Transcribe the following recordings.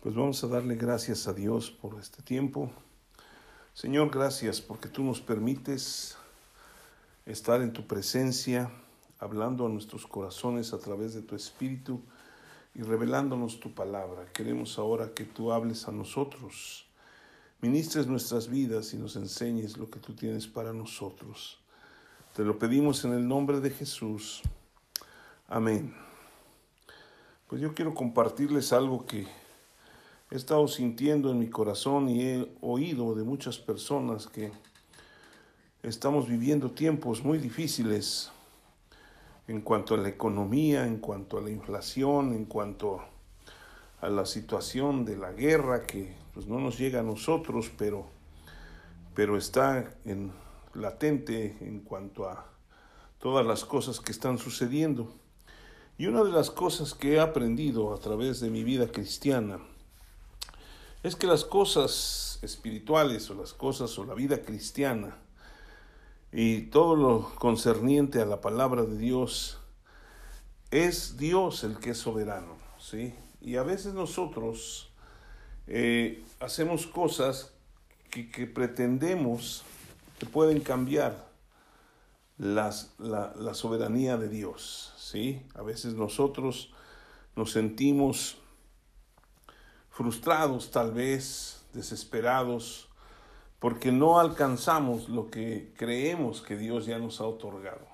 Pues vamos a darle gracias a Dios por este tiempo. Señor, gracias porque tú nos permites estar en tu presencia, hablando a nuestros corazones a través de tu Espíritu y revelándonos tu palabra. Queremos ahora que tú hables a nosotros, ministres nuestras vidas y nos enseñes lo que tú tienes para nosotros. Te lo pedimos en el nombre de Jesús. Amén. Pues yo quiero compartirles algo que he estado sintiendo en mi corazón y he oído de muchas personas que estamos viviendo tiempos muy difíciles en cuanto a la economía, en cuanto a la inflación, en cuanto a la situación de la guerra que pues, no nos llega a nosotros, pero, pero está en, latente en cuanto a todas las cosas que están sucediendo. Y una de las cosas que he aprendido a través de mi vida cristiana es que las cosas espirituales o las cosas o la vida cristiana y todo lo concerniente a la palabra de Dios es Dios el que es soberano, ¿sí? Y a veces nosotros eh, hacemos cosas que, que, pretendemos que pueden cambiar las, la, la soberanía de Dios, ¿sí? A veces nosotros nos sentimos frustrados tal vez, desesperados, porque no alcanzamos lo que creemos que Dios ya nos ha otorgado.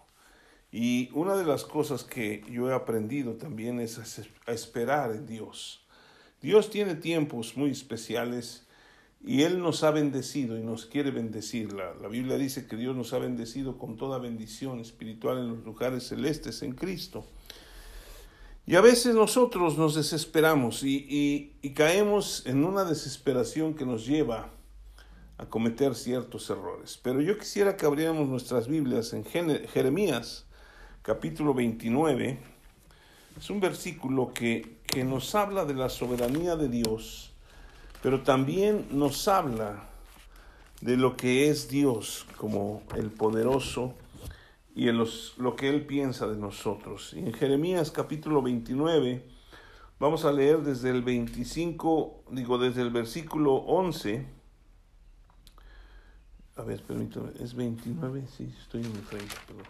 Y una de las cosas que yo he aprendido también es a esperar en Dios. Dios tiene tiempos muy especiales y Él nos ha bendecido y nos quiere bendecir. La, la, Biblia dice que Dios nos ha bendecido con toda bendición espiritual en los lugares celestes en Cristo. Y a veces nosotros nos desesperamos y, y, y caemos en una desesperación que nos lleva a cometer ciertos errores. Pero yo quisiera que abriéramos nuestras Biblias en Jeremías capítulo 29. Es un versículo que, que nos habla de la soberanía de Dios, pero también nos habla de lo que es Dios como el poderoso y en los, lo que Él piensa de nosotros. Y en Jeremías capítulo 29 vamos a leer desde el 25, digo desde el versículo 11. A ver, permítame, es 29, sí, estoy en mi frente, perdón.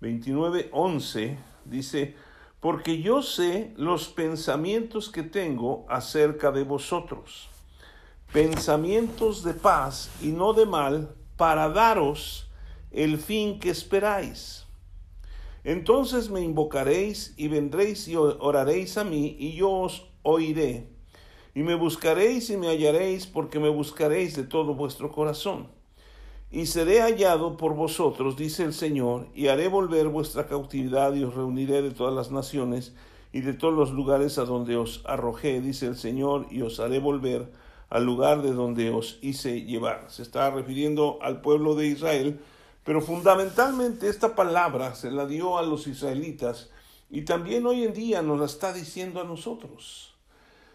29, 11 dice, porque yo sé los pensamientos que tengo acerca de vosotros, pensamientos de paz y no de mal, para daros el fin que esperáis. Entonces me invocaréis y vendréis y oraréis a mí y yo os oiré. Y me buscaréis y me hallaréis porque me buscaréis de todo vuestro corazón. Y seré hallado por vosotros, dice el Señor, y haré volver vuestra cautividad y os reuniré de todas las naciones y de todos los lugares a donde os arrojé, dice el Señor, y os haré volver al lugar de donde os hice llevar. Se está refiriendo al pueblo de Israel, pero fundamentalmente esta palabra se la dio a los israelitas y también hoy en día nos la está diciendo a nosotros.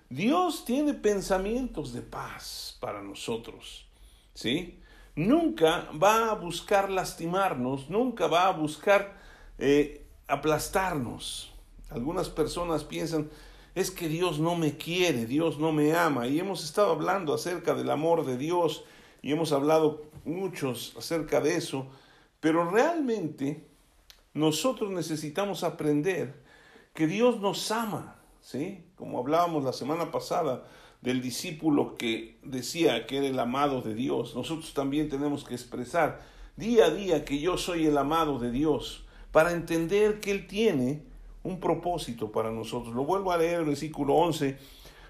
Dios tiene pensamientos de paz para nosotros, ¿sí? Nunca va a buscar lastimarnos, nunca va a buscar eh, aplastarnos. Algunas personas piensan, es que Dios no me quiere, Dios no me ama. Y hemos estado hablando acerca del amor de Dios y hemos hablado muchos acerca de eso, pero realmente nosotros necesitamos aprender que Dios nos ama, ¿sí? Como hablábamos la semana pasada del discípulo que decía que era el amado de Dios, nosotros también tenemos que expresar día a día que yo soy el amado de Dios para entender que Él tiene un propósito para nosotros. Lo vuelvo a leer versículo 11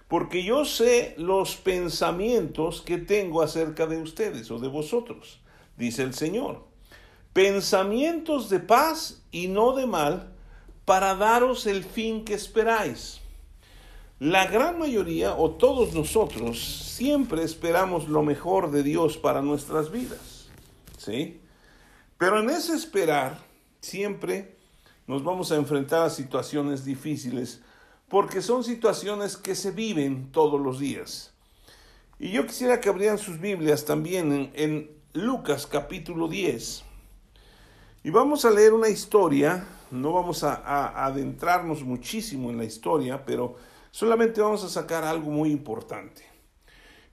porque yo sé los pensamientos que tengo acerca de ustedes o de vosotros, dice el Señor. Pensamientos de paz y no de mal, para daros el fin que esperáis. La gran mayoría o todos nosotros siempre esperamos lo mejor de Dios para nuestras vidas. ¿Sí? Pero en ese esperar siempre nos vamos a enfrentar a situaciones difíciles porque son situaciones que se viven todos los días. Y yo quisiera que abrieran sus Biblias también en, Lucas capítulo 10. Y vamos a leer una historia, no vamos a, adentrarnos muchísimo en la historia, pero Solamente vamos a sacar algo muy importante.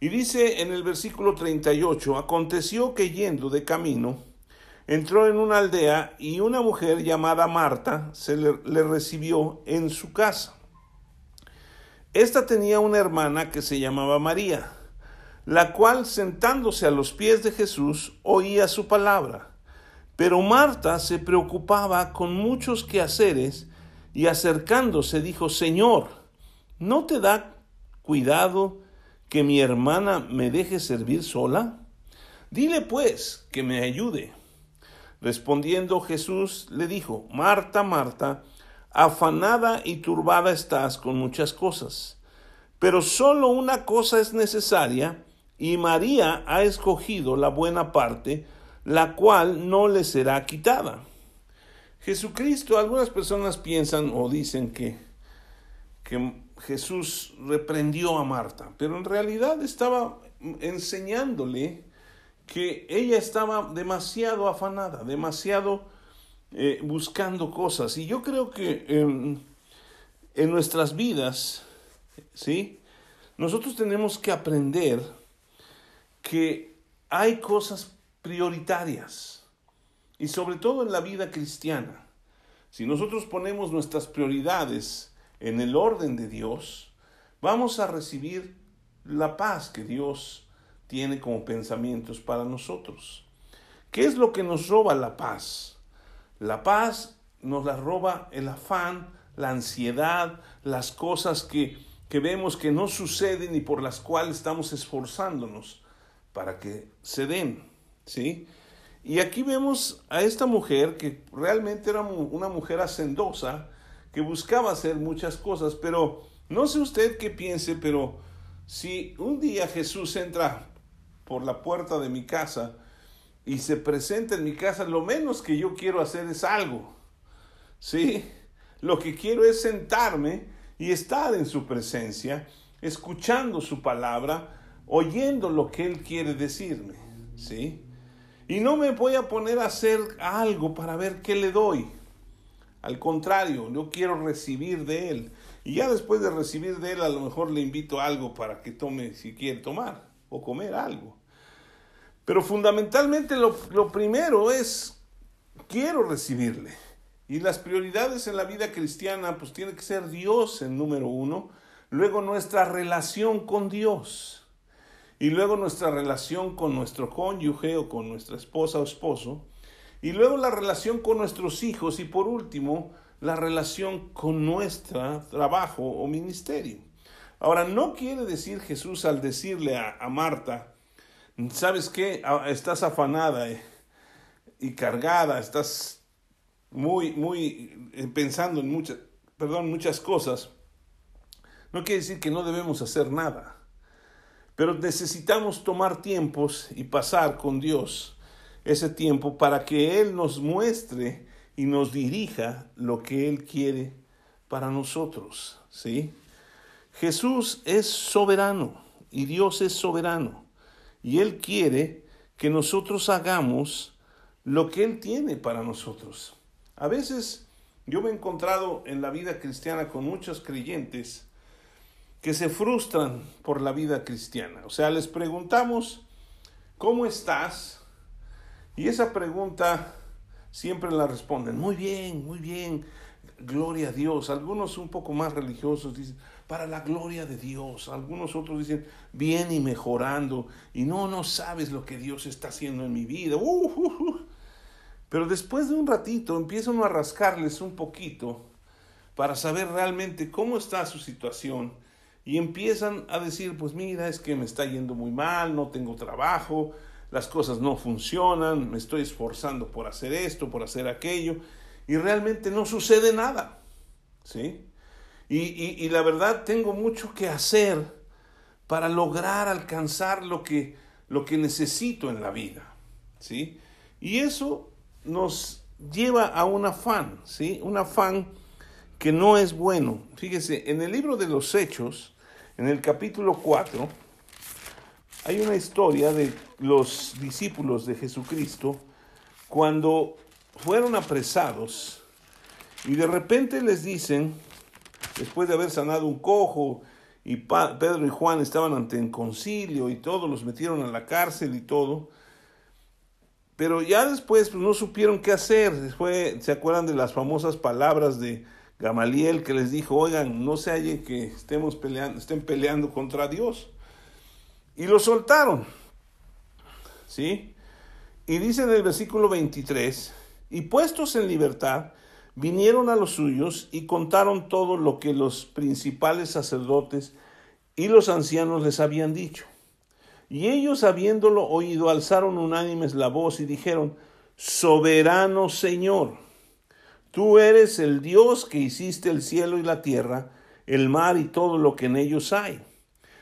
Y dice en el versículo 38, aconteció que yendo de camino, entró en una aldea y una mujer llamada Marta se le, recibió en su casa. Esta tenía una hermana que se llamaba María, la cual sentándose a los pies de Jesús oía su palabra. Pero Marta se preocupaba con muchos quehaceres y acercándose dijo, Señor, ¿no te da cuidado que mi hermana me deje servir sola? Dile pues que me ayude. Respondiendo Jesús le dijo, Marta, Marta, afanada y turbada estás con muchas cosas, pero solo una cosa es necesaria, y María ha escogido la buena parte, la cual no le será quitada. Jesucristo, algunas personas piensan o dicen que, que Jesús reprendió a Marta, pero en realidad estaba enseñándole que ella estaba demasiado afanada, demasiado eh, buscando cosas. Y yo creo que en nuestras vidas, ¿sí? Nosotros tenemos que aprender que hay cosas prioritarias y sobre todo en la vida cristiana. Si nosotros ponemos nuestras prioridades en el orden de Dios, vamos a recibir la paz que Dios tiene como pensamientos para nosotros. ¿Qué es lo que nos roba la paz? La paz nos la roba el afán, la ansiedad, las cosas que, que vemos que no suceden y por las cuales estamos esforzándonos para que se den. ¿sí? Y aquí vemos a esta mujer que realmente era una mujer hacendosa, que buscaba hacer muchas cosas, pero no sé usted qué piense, pero si un día Jesús entra por la puerta de mi casa y se presenta en mi casa, lo menos que yo quiero hacer es algo. ¿Sí? Lo que quiero es sentarme y estar en su presencia, escuchando su palabra, oyendo lo que Él quiere decirme. ¿Sí? Y no me voy a poner a hacer algo para ver qué le doy. Al contrario, yo quiero recibir de Él. Y ya después de recibir de Él, a lo mejor le invito algo para que tome si quiere tomar o comer algo. Pero fundamentalmente lo, lo primero es, quiero recibirle. Y las prioridades en la vida cristiana, pues tiene que ser Dios en número uno. Luego nuestra relación con Dios. Y luego nuestra relación con nuestro cónyuge o con nuestra esposa o esposo. Y luego la relación con nuestros hijos. Y por último, la relación con nuestro trabajo o ministerio. Ahora, no quiere decir Jesús al decirle a, a Marta, ¿sabes qué? Ah, estás afanada eh, y cargada, estás muy, muy eh, pensando en muchas, perdón, muchas cosas. No quiere decir que no debemos hacer nada, pero necesitamos tomar tiempos y pasar con Dios ese tiempo para que Él nos muestre y nos dirija lo que Él quiere para nosotros, ¿sí? Jesús es soberano y Dios es soberano y Él quiere que nosotros hagamos lo que Él tiene para nosotros. A veces yo me he encontrado en la vida cristiana con muchos creyentes que se frustran por la vida cristiana. O sea, les preguntamos, ¿cómo estás? Y esa pregunta siempre la responden, muy bien, muy bien, gloria a Dios. Algunos un poco más religiosos dicen, para la gloria de Dios. Algunos otros dicen, bien y mejorando. Y no, no sabes lo que Dios está haciendo en mi vida. Uh, uh, uh. Pero después de un ratito empiezan a rascarles un poquito para saber realmente cómo está su situación. Y empiezan a decir, pues mira, es que me está yendo muy mal, no tengo trabajo, las cosas no funcionan, me estoy esforzando por hacer esto, por hacer aquello, y realmente no sucede nada. ¿Sí? Y, la verdad tengo mucho que hacer para lograr alcanzar lo que, lo que necesito en la vida. ¿sí? Y eso nos lleva a un afán, ¿sí? un afán que no es bueno. Fíjese, en el libro de los Hechos, en el capítulo 4, hay una historia de los discípulos de Jesucristo cuando fueron apresados y de repente les dicen después de haber sanado un cojo, y Pedro y Juan estaban ante el concilio y todos los metieron a la cárcel y todo. Pero ya después pues, no supieron qué hacer. Fue, ¿Se acuerdan de las famosas palabras de Gamaliel que les dijo, oigan, no se halle que estemos peleando, estén peleando contra Dios? Y lo soltaron. ¿Sí? Y dice en el versículo 23, y puestos en libertad, vinieron a los suyos y contaron todo lo que los principales sacerdotes y los ancianos les habían dicho. Y ellos, habiéndolo oído, alzaron unánimes la voz y dijeron, Soberano Señor, tú eres el Dios que hiciste el cielo y la tierra, el mar y todo lo que en ellos hay.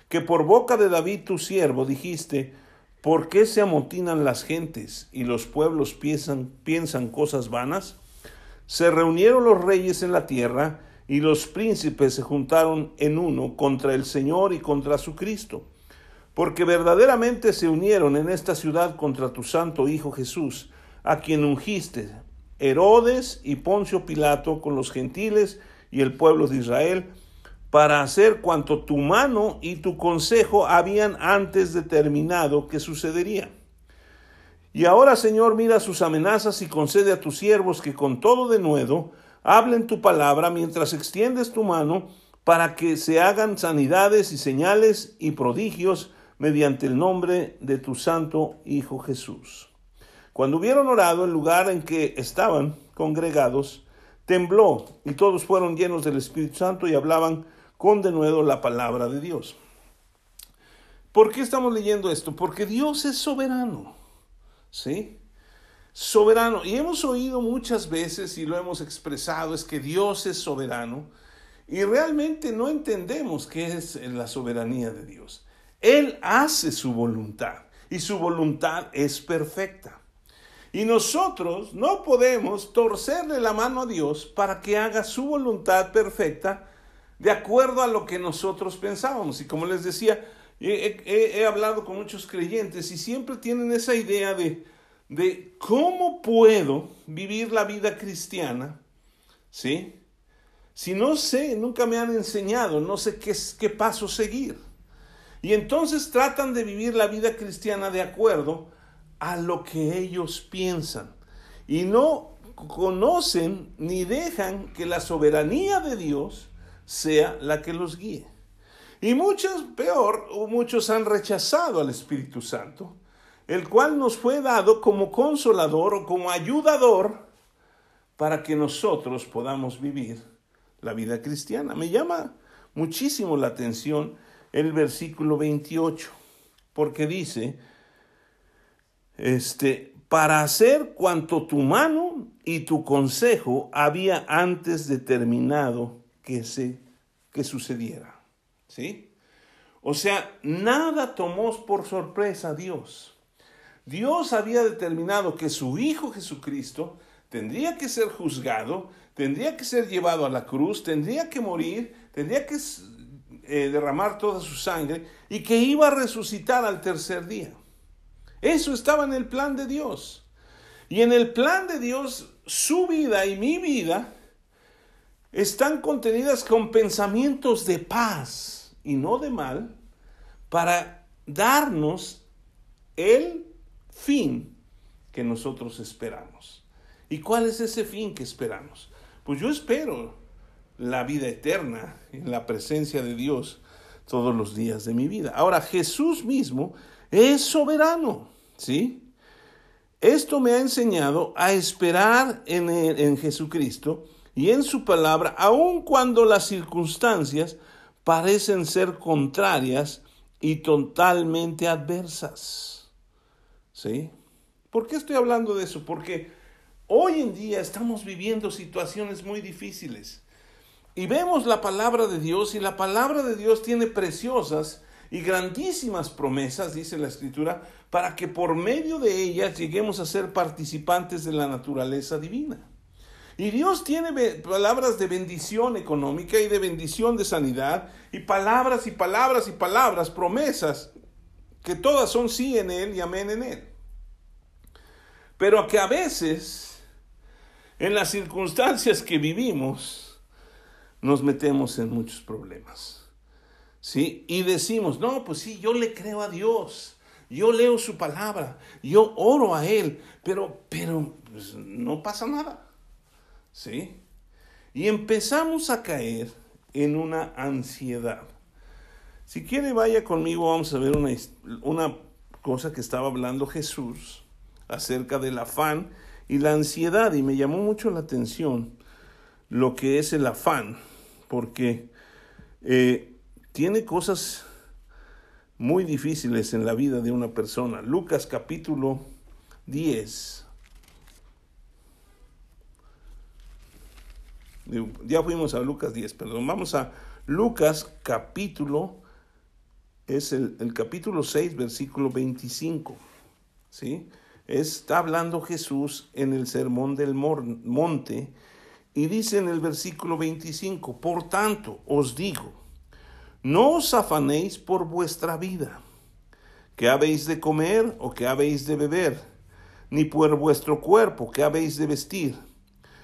Que por boca de David tu siervo dijiste, ¿por qué se amotinan las gentes y los pueblos piensan, cosas vanas? Se reunieron los reyes en la tierra, y los príncipes se juntaron en uno contra el Señor y contra su Cristo, porque verdaderamente se unieron en esta ciudad contra tu santo Hijo Jesús, a quien ungiste, Herodes y Poncio Pilato con los gentiles y el pueblo de Israel, para hacer cuanto tu mano y tu consejo habían antes determinado que sucedería. Y ahora, Señor, mira sus amenazas y concede a tus siervos que con todo denuedo hablen tu palabra mientras extiendes tu mano para que se hagan sanidades y señales y prodigios mediante el nombre de tu santo Hijo Jesús. Cuando hubieron orado, el lugar en que estaban congregados tembló y todos fueron llenos del Espíritu Santo y hablaban con denuedo la palabra de Dios. ¿Por qué estamos leyendo esto? Porque Dios es soberano. ¿Sí? Soberano. Y hemos oído muchas veces y lo hemos expresado, es que Dios es soberano y realmente no entendemos qué es la soberanía de Dios. Él hace su voluntad y su voluntad es perfecta. Y nosotros no podemos torcerle la mano a Dios para que haga su voluntad perfecta de acuerdo a lo que nosotros pensábamos. Y como les decía, he, hablado con muchos creyentes y siempre tienen esa idea de, de cómo puedo vivir la vida cristiana, ¿sí? Si no sé, nunca me han enseñado, no sé qué, qué paso seguir. Y entonces tratan de vivir la vida cristiana de acuerdo a lo que ellos piensan. Y no conocen ni dejan que la soberanía de Dios sea la que los guíe. Y muchos, peor, muchos han rechazado al Espíritu Santo, el cual nos fue dado como consolador o como ayudador para que nosotros podamos vivir la vida cristiana. Me llama muchísimo la atención el versículo 28, porque dice, este, para hacer cuanto tu mano y tu consejo había antes determinado que se que sucediera. ¿Sí? O sea, nada tomó por sorpresa a Dios. Dios había determinado que su Hijo Jesucristo tendría que ser juzgado, tendría que ser llevado a la cruz, tendría que morir, tendría que eh, derramar toda su sangre y que iba a resucitar al tercer día. Eso estaba en el plan de Dios. Y en el plan de Dios, su vida y mi vida están contenidas con pensamientos de paz y no de mal para darnos el fin que nosotros esperamos. ¿Y cuál es ese fin que esperamos? Pues yo espero la vida eterna en la presencia de Dios todos los días de mi vida. Ahora, Jesús mismo es soberano, ¿sí? Esto me ha enseñado a esperar en, en Jesucristo y en su palabra, aun cuando las circunstancias parecen ser contrarias y totalmente adversas. ¿Sí? ¿Por qué estoy hablando de eso? Porque hoy en día estamos viviendo situaciones muy difíciles. Y vemos la palabra de Dios y la palabra de Dios tiene preciosas y grandísimas promesas, dice la escritura, para que por medio de ellas lleguemos a ser participantes de la naturaleza divina. Y Dios tiene palabras de bendición económica y de bendición de sanidad, y palabras y palabras y palabras, promesas, que todas son sí en Él y amén en Él. Pero que a veces, en las circunstancias que vivimos, nos metemos en muchos problemas. ¿Sí? Y decimos, no, pues sí, yo le creo a Dios, yo leo su palabra, yo oro a Él, pero, pero pues, no pasa nada. ¿Sí? Y empezamos a caer en una ansiedad. Si quiere, vaya conmigo, vamos a ver una, una cosa que estaba hablando Jesús acerca del afán y la ansiedad, y me llamó mucho la atención lo que es el afán, porque eh, tiene cosas muy difíciles en la vida de una persona. Lucas capítulo 10. Ya fuimos a Lucas 10, perdón. Vamos a Lucas capítulo, es el, capítulo 6, versículo 25. ¿Sí? Está hablando Jesús en el sermón del monte y dice en el versículo 25, por tanto os digo, no os afanéis por vuestra vida, que habéis de comer o que habéis de beber, ni por vuestro cuerpo, que habéis de vestir.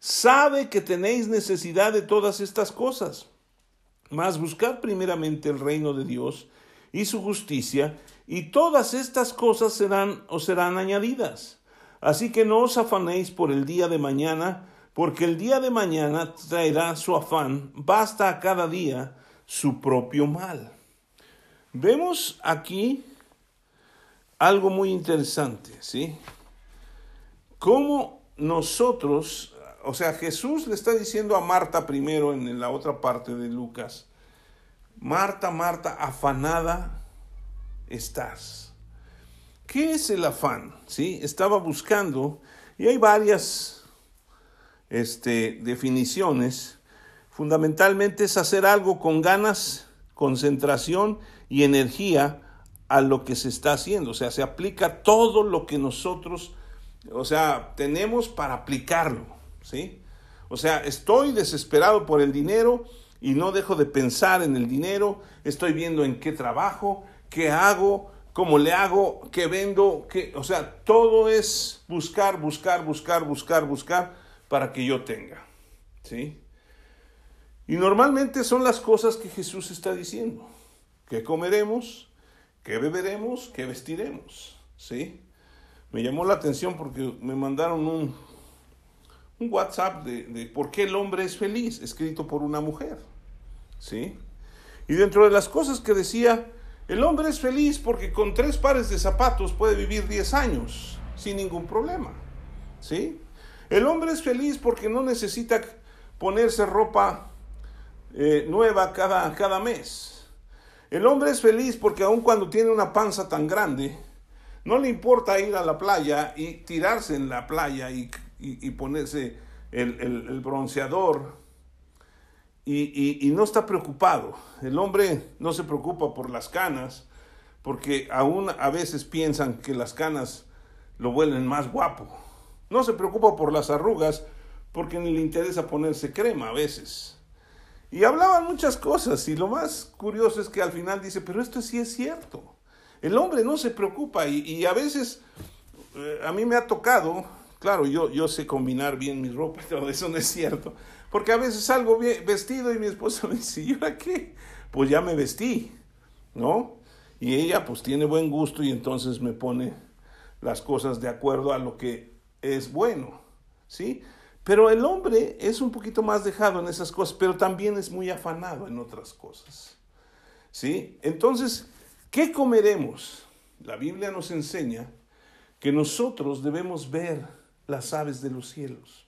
sabe que tenéis necesidad de todas estas cosas. Mas buscad primeramente el reino de Dios y su justicia, y todas estas cosas serán o serán añadidas. Así que no os afanéis por el día de mañana, porque el día de mañana traerá su afán, basta a cada día su propio mal. Vemos aquí algo muy interesante, ¿sí? Cómo nosotros, o sea, Jesús le está diciendo a Marta primero en la otra parte de Lucas, Marta, Marta, afanada estás. ¿Qué es el afán? ¿Sí? Estaba buscando, y hay varias este, definiciones. Fundamentalmente es hacer algo con ganas, concentración y energía a lo que se está haciendo. O sea, se aplica todo lo que nosotros, o sea, tenemos para aplicarlo. ¿Sí? O sea, estoy desesperado por el dinero y no dejo de pensar en el dinero, estoy viendo en qué trabajo, qué hago, cómo le hago, qué vendo, qué, o sea, todo es buscar, buscar, buscar, buscar, buscar para que yo tenga. ¿Sí? Y normalmente son las cosas que Jesús está diciendo. ¿Qué comeremos? ¿Qué beberemos? ¿Qué vestiremos? ¿Sí? Me llamó la atención porque me mandaron un, un WhatsApp de, de por qué el hombre es feliz, escrito por una mujer. ¿Sí? Y dentro de las cosas que decía, el hombre es feliz porque con tres pares de zapatos puede vivir 10 años sin ningún problema. ¿Sí? El hombre es feliz porque no necesita ponerse ropa eh, nueva cada, cada mes. El hombre es feliz porque aun cuando tiene una panza tan grande, no le importa ir a la playa y tirarse en la playa y, ponerse el bronceador y, no está preocupado. El hombre no se preocupa por las canas, porque aún a veces piensan que las canas lo vuelven más guapo. No se preocupa por las arrugas, porque ni le interesa ponerse crema a veces. Y hablaban muchas cosas, y lo más curioso es que al final dice, pero esto sí es cierto. El hombre no se preocupa, y, a veces eh, a mí me ha tocado, claro, yo, yo sé combinar bien mi ropa, pero eso no es cierto porque a veces salgo vestido y mi esposa me dice, ¿y ahora qué? Pues ya me vestí, ¿no? Y ella pues tiene buen gusto y entonces me pone las cosas de acuerdo a lo que es bueno, ¿sí? Pero el hombre es un poquito más dejado en esas cosas, pero también es muy afanado en otras cosas. ¿Sí? Entonces, ¿qué comeremos? La Biblia nos enseña que nosotros debemos ver las aves de los cielos,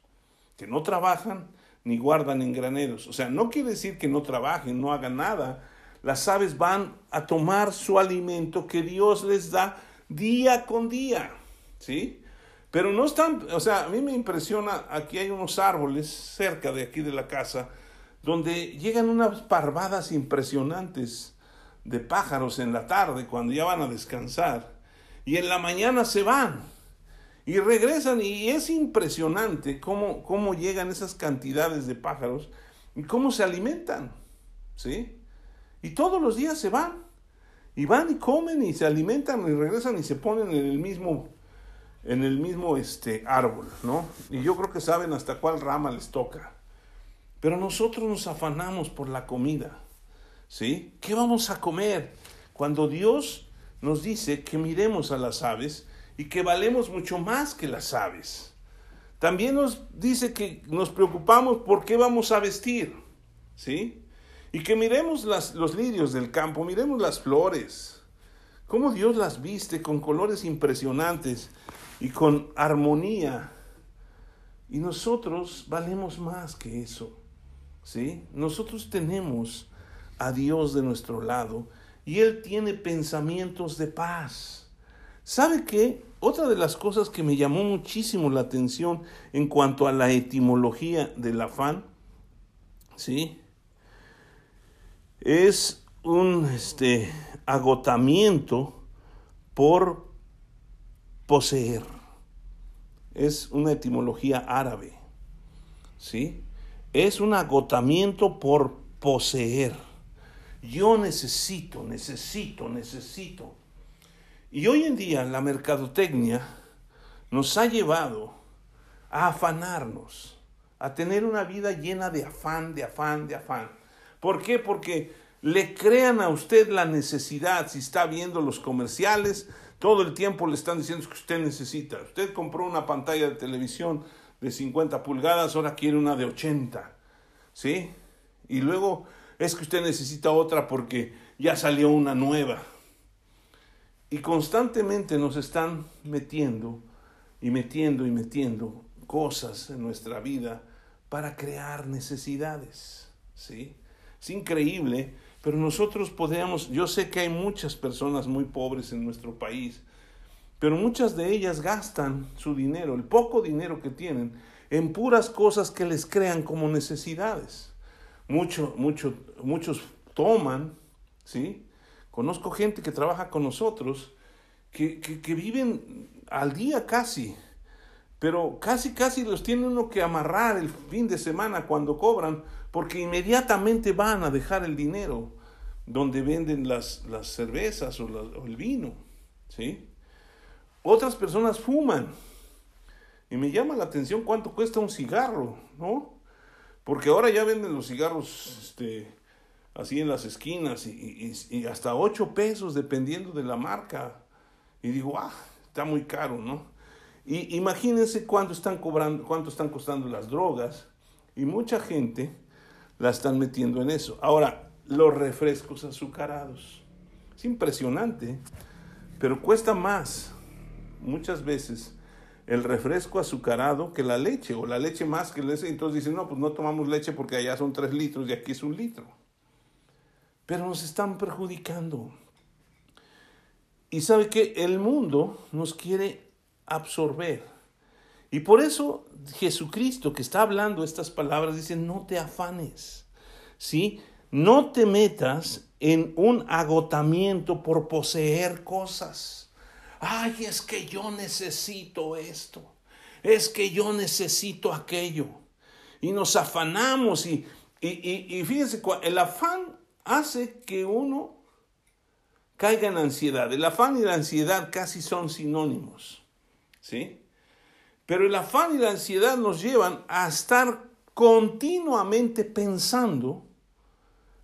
que no trabajan ni guardan en graneros. O sea, no quiere decir que no trabajen, no hagan nada. Las aves van a tomar su alimento que Dios les da día con día, ¿sí? Pero no están, o sea, a mí me impresiona, aquí hay unos árboles cerca de aquí de la casa, donde llegan unas parvadas impresionantes de pájaros en la tarde cuando ya van a descansar y en la mañana se van y regresan y es impresionante cómo, cómo llegan esas cantidades de pájaros y cómo se alimentan, ¿sí? Y todos los días se van y van y comen y se alimentan y regresan y se ponen en el mismo en el mismo este árbol, ¿no? Y yo creo que saben hasta cuál rama les toca. Pero nosotros nos afanamos por la comida. ¿Sí? ¿Qué vamos a comer? Cuando Dios nos dice que miremos a las aves y que valemos mucho más que las aves. También nos dice que nos preocupamos por qué vamos a vestir. ¿Sí? Y que miremos las, los lirios del campo, miremos las flores. Cómo Dios las viste con colores impresionantes y con armonía. Y nosotros valemos más que eso. ¿sí? Nosotros tenemos a Dios de nuestro lado y Él tiene pensamientos de paz. ¿Sabe qué? Otra de las cosas que me llamó muchísimo la atención en cuanto a la etimología del afán, ¿sí? Es un este, agotamiento por poseer. Es una etimología árabe, ¿sí? es un agotamiento por poseer. Yo necesito, necesito, necesito. Y hoy en día la mercadotecnia nos ha llevado a afanarnos, a tener una vida llena de afán, de afán, de afán. ¿Por qué? Porque le crean a usted la necesidad, si está viendo los comerciales, todo el tiempo le están diciendo que usted necesita. Usted compró una pantalla de televisión, de 50 pulgadas, ahora quiere una de 80. ¿Sí? Y luego es que usted necesita otra porque ya salió una nueva. Y constantemente nos están metiendo y metiendo y metiendo cosas en nuestra vida para crear necesidades. ¿Sí? Es increíble, pero nosotros podemos, yo sé que hay muchas personas muy pobres en nuestro país, pero muchas de ellas gastan su dinero, el poco dinero que tienen, en puras cosas que les crean como necesidades. Mucho, mucho, muchos toman, ¿sí? Conozco gente que trabaja con nosotros, que, que, viven al día casi, pero casi, casi los tiene uno que amarrar el fin de semana cuando cobran, porque inmediatamente van a dejar el dinero donde venden las, las cervezas o, o el vino, ¿sí? Otras personas fuman. Y me llama la atención cuánto cuesta un cigarro, ¿no? Porque ahora ya venden los cigarros este, así en las esquinas y, hasta 8 pesos dependiendo de la marca. Y digo, ah, está muy caro, ¿no? Y imagínense cuánto están cobrando, cuánto están costando las drogas. Y mucha gente la están metiendo en eso. Ahora, los refrescos azucarados. Es impresionante, pero cuesta más muchas veces el refresco azucarado que la leche, o la leche más que leche. Entonces dicen, no, pues no tomamos leche porque allá son tres litros y aquí es un litro. Pero nos están perjudicando. Y sabe que el mundo nos quiere absorber. Y por eso Jesucristo que está hablando estas palabras dice, no te afanes, ¿sí? No te metas en un agotamiento por poseer cosas ay, es que yo necesito esto, es que yo necesito aquello. Y nos afanamos y, y, y, fíjense, el afán hace que uno caiga en ansiedad. El afán y la ansiedad casi son sinónimos, ¿sí? Pero el afán y la ansiedad nos llevan a estar continuamente pensando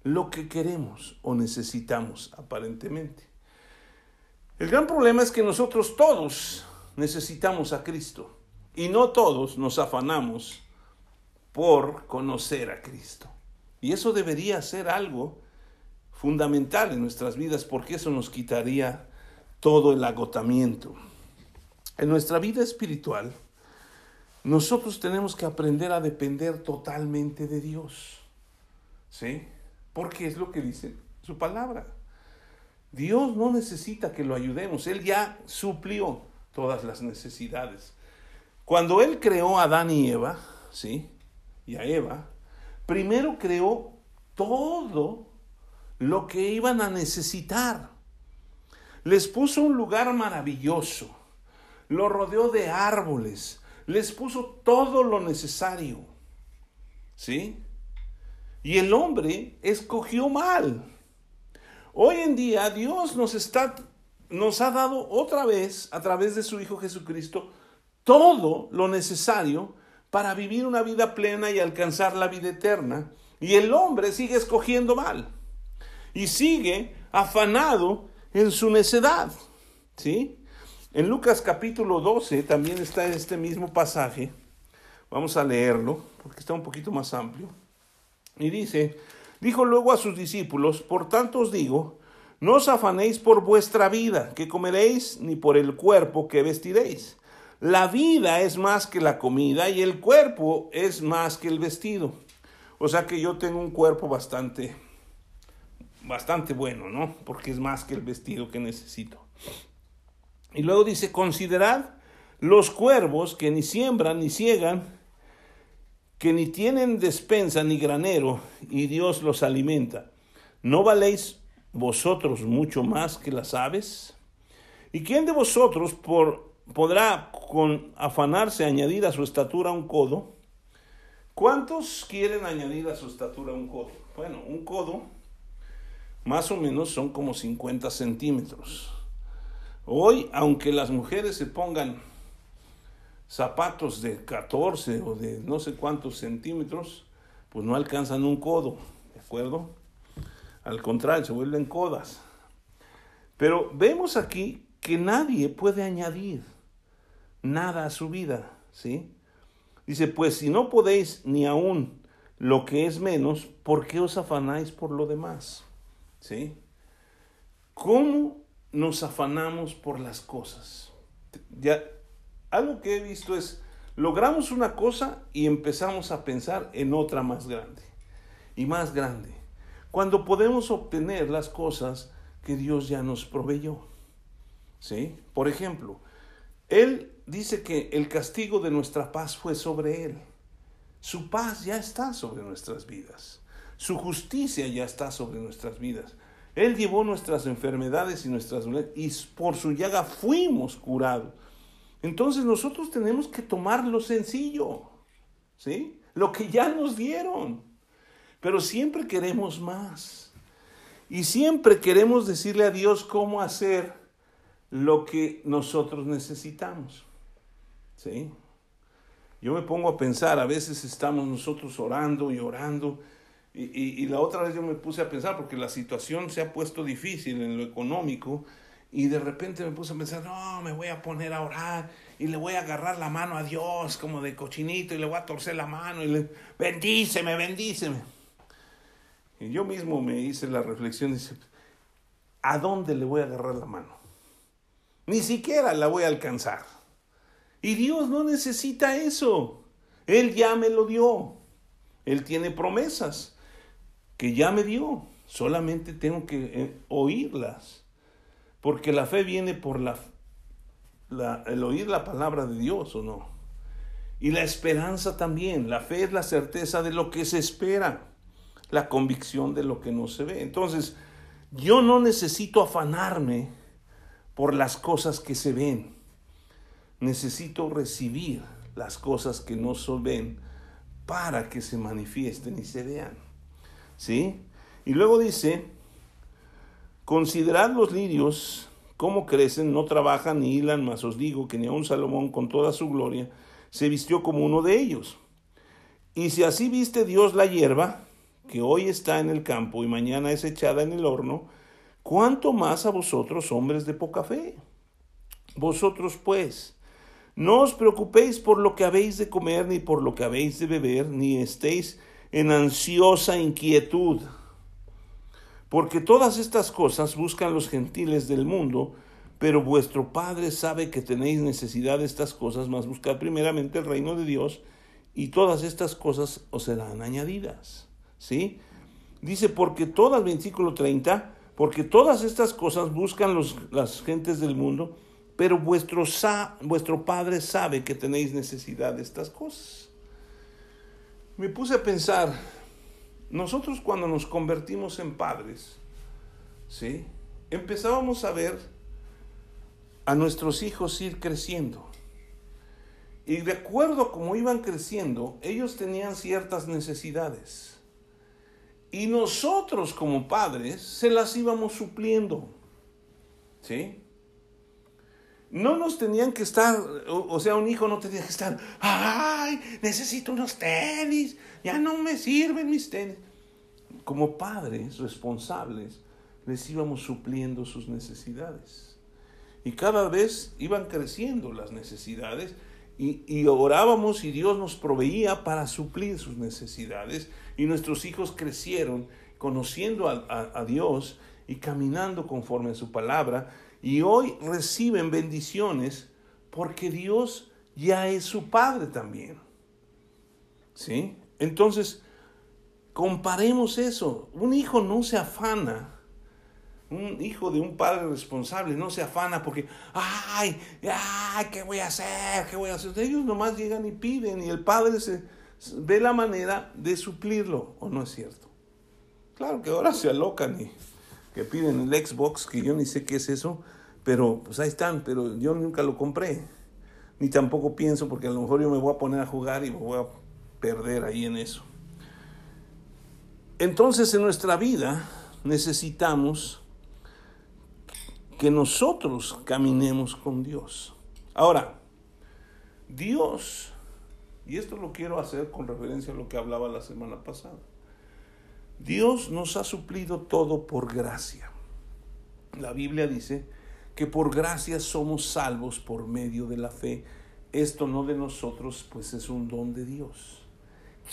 lo que queremos o necesitamos aparentemente. El gran problema es que nosotros todos necesitamos a Cristo y no todos nos afanamos por conocer a Cristo. Y eso debería ser algo fundamental en nuestras vidas porque eso nos quitaría todo el agotamiento. En nuestra vida espiritual, nosotros tenemos que aprender a depender totalmente de Dios. ¿Sí? Porque es lo que dice su palabra. Dios no necesita que lo ayudemos, Él ya suplió todas las necesidades. Cuando Él creó a Adán y Eva, ¿sí? Y a Eva, primero creó todo lo que iban a necesitar. Les puso un lugar maravilloso, lo rodeó de árboles, les puso todo lo necesario. ¿Sí? Y el hombre escogió mal. Hoy en día Dios nos está nos ha dado otra vez a través de su hijo Jesucristo todo lo necesario para vivir una vida plena y alcanzar la vida eterna. Y el hombre sigue escogiendo mal y sigue afanado en su necedad. ¿Sí? En Lucas capítulo 12 también está este mismo pasaje. Vamos a leerlo porque está un poquito más amplio. Y dice, dijo luego a sus discípulos, por tanto os digo, no os afanéis por vuestra vida, que comeréis, ni por el cuerpo que vestiréis. La vida es más que la comida y el cuerpo es más que el vestido. O sea que yo tengo un cuerpo bastante, bastante bueno, ¿no? Porque es más que el vestido que necesito. Y luego dice, considerad los cuervos que ni siembran ni ciegan, que ni tienen despensa ni granero, y Dios los alimenta. ¿No valéis vosotros mucho más que las aves? ¿Y quién de vosotros por, podrá con afanarse añadir a su estatura un codo? ¿Cuántos quieren añadir a su estatura un codo? Bueno, un codo más o menos son como 50 centímetros. Hoy, aunque las mujeres se pongan zapatos de 14 o de no sé cuántos centímetros, pues no alcanzan un codo, ¿de acuerdo? Al contrario, se vuelven codas. Pero vemos aquí que nadie puede añadir nada a su vida, ¿sí? Dice, pues si no podéis ni aún lo que es menos, ¿por qué os afanáis por lo demás? ¿Sí? ¿Cómo nos afanamos por las cosas? Ya, algo que he visto es, logramos una cosa y empezamos a pensar en otra más grande y más grande cuando podemos obtener las cosas que Dios ya nos proveyó. ¿Sí? Por ejemplo, Él dice que el castigo de nuestra paz fue sobre Él. Su paz ya está sobre nuestras vidas. Su justicia ya está sobre nuestras vidas. Él llevó nuestras enfermedades y nuestras y por su llaga fuimos curados. Entonces nosotros tenemos que tomar lo sencillo, ¿sí? Lo que ya nos dieron. Pero siempre queremos más. Y siempre queremos decirle a Dios cómo hacer lo que nosotros necesitamos. ¿Sí? Yo me pongo a pensar, a veces estamos nosotros orando y orando, y, y, la otra vez yo me puse a pensar, porque la situación se ha puesto difícil en lo económico, y de repente me puse a pensar, no, me voy a poner a orar, y le voy a agarrar la mano a Dios como de cochinito, y le voy a torcer la mano, y le, bendíceme, bendíceme. Y yo mismo me hice la reflexión, ¿a dónde le voy a agarrar la mano? Ni siquiera la voy a alcanzar. Y Dios no necesita eso. Él ya me lo dio. Él tiene promesas que ya me dio. Solamente tengo que eh, oírlas. Porque la fe viene por la, el oír la palabra de Dios o no. Y la esperanza también. La fe es la certeza de lo que se espera la convicción de lo que no se ve. Entonces, yo no necesito afanarme por las cosas que se ven. Necesito recibir las cosas que no se ven para que se manifiesten y se vean. ¿Sí? Y luego dice, considerad los lirios, cómo crecen, no trabajan ni hilan, mas os digo que ni un Salomón con toda su gloria se vistió como uno de ellos. Y si así viste Dios la hierba, que hoy está en el campo y mañana es echada en el horno, ¿cuánto más a vosotros, hombres de poca fe? Vosotros pues, no os preocupéis por lo que habéis de comer, ni por lo que habéis de beber, ni estéis en ansiosa inquietud. Porque todas estas cosas buscan los gentiles del mundo, pero vuestro Padre sabe que tenéis necesidad de estas cosas, mas buscad primeramente el reino de Dios y todas estas cosas os serán añadidas. ¿Sí? Dice, porque todas, versículo 30, porque todas estas cosas buscan los, las gentes del mundo, pero vuestro, vuestro Padre sabe que tenéis necesidad de estas cosas. Me puse a pensar, nosotros cuando nos convertimos en padres, ¿sí? empezábamos a ver a nuestros hijos ir creciendo. Y de acuerdo a cómo iban creciendo, ellos tenían ciertas necesidades. Y nosotros como padres se las íbamos supliendo. ¿Sí? No nos tenían que estar, o, sea, un hijo no tenía que estar, ay, necesito unos tenis, ya no me sirven mis tenis. Como padres responsables, les íbamos supliendo sus necesidades. Y cada vez iban creciendo las necesidades y, orábamos y Dios nos proveía para suplir sus necesidades y nuestros hijos crecieron conociendo a, Dios y caminando conforme a su palabra y hoy reciben bendiciones porque Dios ya es su padre también. ¿Sí? Entonces, comparemos eso. Un hijo no se afana un hijo de un padre responsable no se afana porque, ay, ay, ¿qué voy a hacer? ¿Qué voy a hacer? Ellos nomás llegan y piden y el padre se, ve la manera de suplirlo, ¿o no es cierto? Claro que ahora se alocan y que piden el Xbox, que yo ni sé qué es eso, pero pues ahí están, pero yo nunca lo compré, ni tampoco pienso porque a lo mejor yo me voy a poner a jugar y me voy a perder ahí en eso. Entonces en nuestra vida necesitamos que nosotros caminemos con Dios. Ahora, Dios, y esto lo quiero hacer con referencia a lo que hablaba la semana pasada, Dios nos ha suplido todo por gracia. La Biblia dice que por gracia somos salvos por medio de la fe. Esto no de nosotros, pues es un don de Dios.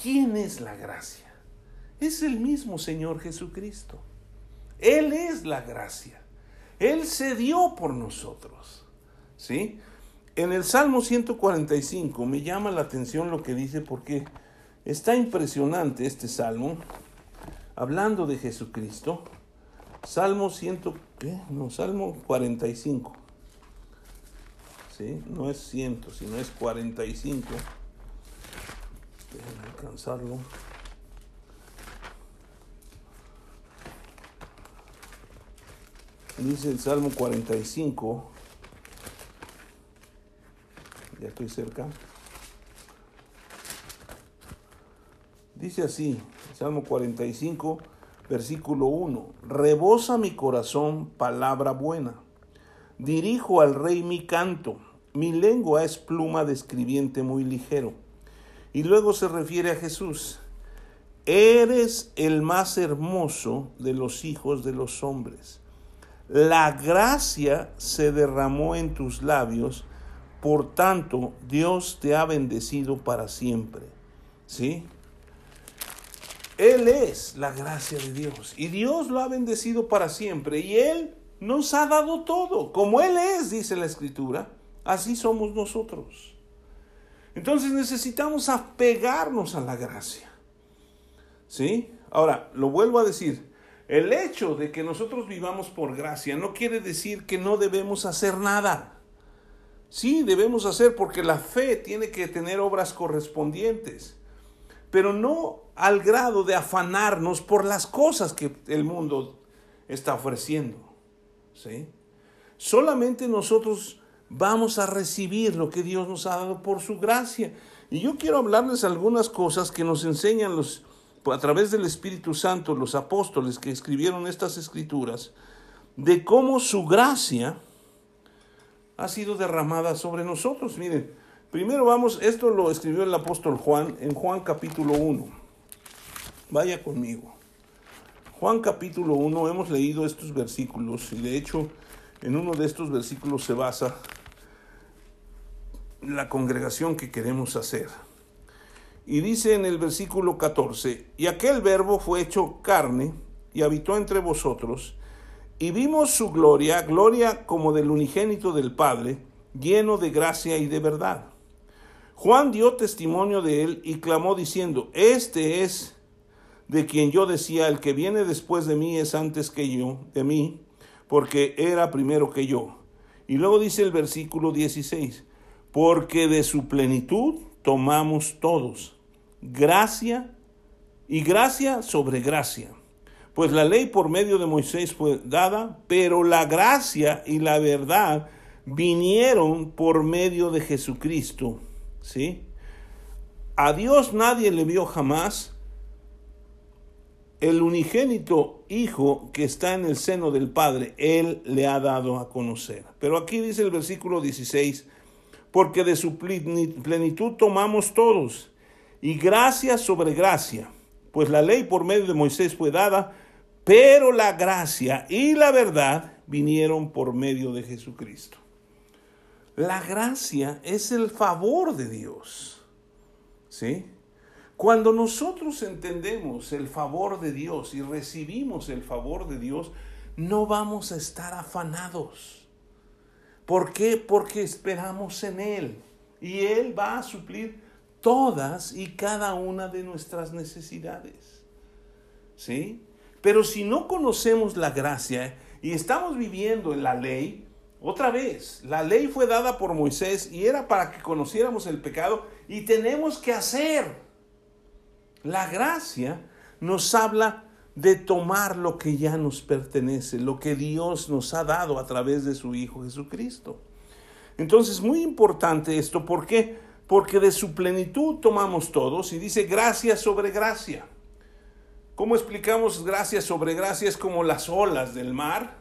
¿Quién es la gracia? Es el mismo Señor Jesucristo. Él es la gracia. Él se dio por nosotros. ¿Sí? En el Salmo 145 me llama la atención lo que dice porque está impresionante este salmo, hablando de Jesucristo. Salmo 100, ¿qué? No, Salmo 45. ¿Sí? No es 100, sino es 45. Déjenme alcanzarlo. Dice el Salmo 45. Ya estoy cerca. Dice así, Salmo 45, versículo 1. Rebosa mi corazón palabra buena. Dirijo al rey mi canto. Mi lengua es pluma de escribiente muy ligero. Y luego se refiere a Jesús. Eres el más hermoso de los hijos de los hombres la gracia se derramó en tus labios, por tanto Dios te ha bendecido para siempre. ¿Sí? Él es la gracia de Dios y Dios lo ha bendecido para siempre y Él nos ha dado todo. Como Él es, dice la Escritura, así somos nosotros. Entonces necesitamos apegarnos a la gracia. ¿Sí? Ahora, lo vuelvo a decir, el hecho de que nosotros vivamos por gracia no quiere decir que no debemos hacer nada. Sí, debemos hacer porque la fe tiene que tener obras correspondientes, pero no al grado de afanarnos por las cosas que el mundo está ofreciendo. ¿sí? Solamente nosotros vamos a recibir lo que Dios nos ha dado por su gracia. Y yo quiero hablarles algunas cosas que nos enseñan los, a través del Espíritu Santo, los apóstoles que escribieron estas escrituras, de cómo su gracia ha sido derramada sobre nosotros. Miren, primero vamos, esto lo escribió el apóstol Juan en Juan capítulo 1. Vaya conmigo. Juan capítulo 1, hemos leído estos versículos y de hecho en uno de estos versículos se basa la congregación que queremos hacer. Y dice en el versículo 14, y aquel verbo fue hecho carne y habitó entre vosotros, y vimos su gloria, gloria como del unigénito del Padre, lleno de gracia y de verdad. Juan dio testimonio de él y clamó diciendo, Este es de quien yo decía, el que viene después de mí es antes que yo, de mí, porque era primero que yo. Y luego dice el versículo 16, porque de su plenitud tomamos todos, gracia y gracia sobre gracia. Pues la ley por medio de Moisés fue dada, pero la gracia y la verdad vinieron por medio de Jesucristo. ¿Sí? A Dios nadie le vio jamás. El unigénito Hijo que está en el seno del Padre, Él le ha dado a conocer. Pero aquí dice el versículo 16, porque de su plenitud tomamos todos, y gracia sobre gracia, pues la ley por medio de Moisés fue dada, pero la gracia y la verdad vinieron por medio de Jesucristo. La gracia es el favor de Dios. ¿Sí? Cuando nosotros entendemos el favor de Dios y recibimos el favor de Dios, no vamos a estar afanados. ¿Por qué? Porque esperamos en Él y Él va a suplir todas y cada una de nuestras necesidades. ¿Sí? Pero si no conocemos la gracia y estamos viviendo en la ley, otra vez, la ley fue dada por Moisés y era para que conociéramos el pecado y tenemos que hacer. La gracia nos habla de tomar lo que ya nos pertenece, lo que Dios nos ha dado a través de su Hijo Jesucristo. Entonces, muy importante esto, ¿por qué? Porque de su plenitud tomamos todos y dice gracia sobre gracia. ¿Cómo explicamos gracia sobre gracia? Es como las olas del mar,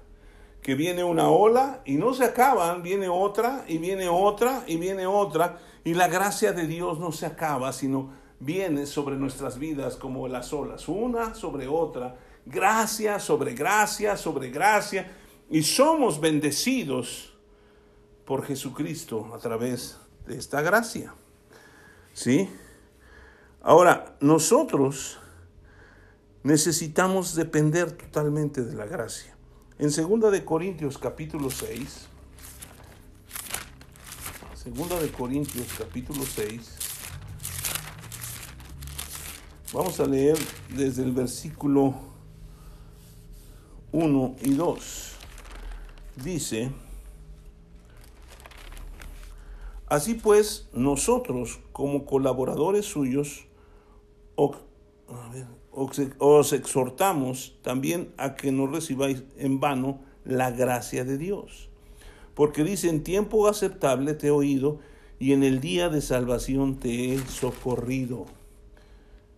que viene una ola y no se acaban, viene otra y viene otra y viene otra, y la gracia de Dios no se acaba, sino viene sobre nuestras vidas como las olas, una sobre otra, gracia sobre gracia sobre gracia, y somos bendecidos por Jesucristo a través de esta gracia. ¿Sí? Ahora, nosotros necesitamos depender totalmente de la gracia. En 2 de Corintios capítulo 6, 2 de Corintios capítulo 6, vamos a leer desde el versículo 1 y 2. Dice, así pues, nosotros como colaboradores suyos, os exhortamos también a que no recibáis en vano la gracia de Dios. Porque dice, en tiempo aceptable te he oído y en el día de salvación te he socorrido.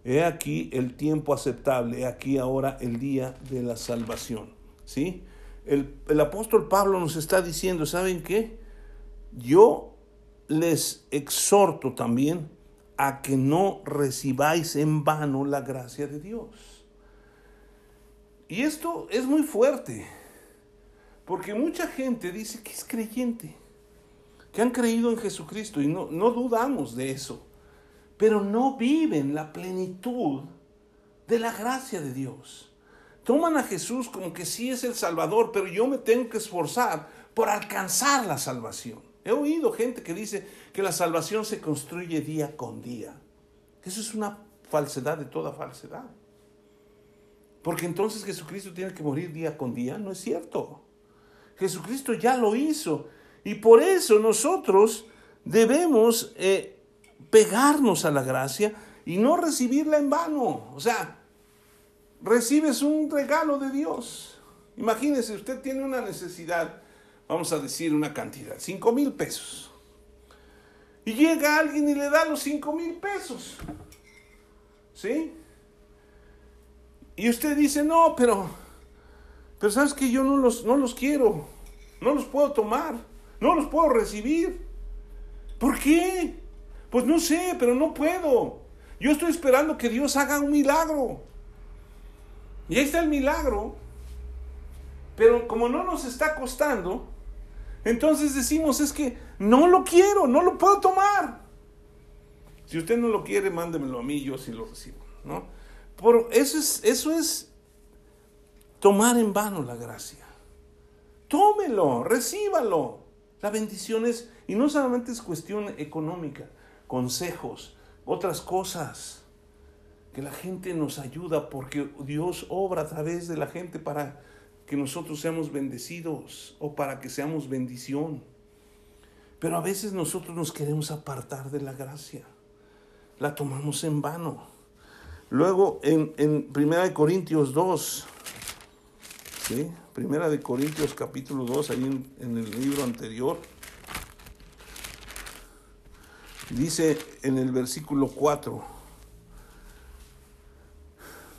He aquí el tiempo aceptable, he aquí ahora el día de la salvación. ¿Sí? El, el apóstol Pablo nos está diciendo, ¿saben qué? Yo les exhorto también a que no recibáis en vano la gracia de Dios. Y esto es muy fuerte, porque mucha gente dice que es creyente, que han creído en Jesucristo y no, no dudamos de eso, pero no viven la plenitud de la gracia de Dios. Toman a Jesús como que sí es el Salvador, pero yo me tengo que esforzar por alcanzar la salvación. He oído gente que dice que la salvación se construye día con día. Eso es una falsedad de toda falsedad. Porque entonces Jesucristo tiene que morir día con día. No es cierto. Jesucristo ya lo hizo. Y por eso nosotros debemos eh, pegarnos a la gracia y no recibirla en vano. O sea, recibes un regalo de Dios. Imagínese, usted tiene una necesidad vamos a decir una cantidad, 5 mil pesos. Y llega alguien y le da los 5 mil pesos. ¿Sí? Y usted dice, no, pero, pero sabes que yo no los, no los quiero, no los puedo tomar, no los puedo recibir. ¿Por qué? Pues no sé, pero no puedo. Yo estoy esperando que Dios haga un milagro. Y ahí está el milagro. Pero como no nos está costando, entonces decimos, es que no lo quiero, no lo puedo tomar. Si usted no lo quiere, mándemelo a mí, yo sí lo recibo, ¿no? Por eso es, eso es tomar en vano la gracia. Tómelo, recíbalo. La bendición es, y no solamente es cuestión económica, consejos, otras cosas, que la gente nos ayuda porque Dios obra a través de la gente para que nosotros seamos bendecidos o para que seamos bendición. Pero a veces nosotros nos queremos apartar de la gracia. La tomamos en vano. Luego en, en Primera de Corintios 2, ¿sí? Primera de Corintios capítulo 2, ahí en, en el libro anterior, dice en el versículo 4,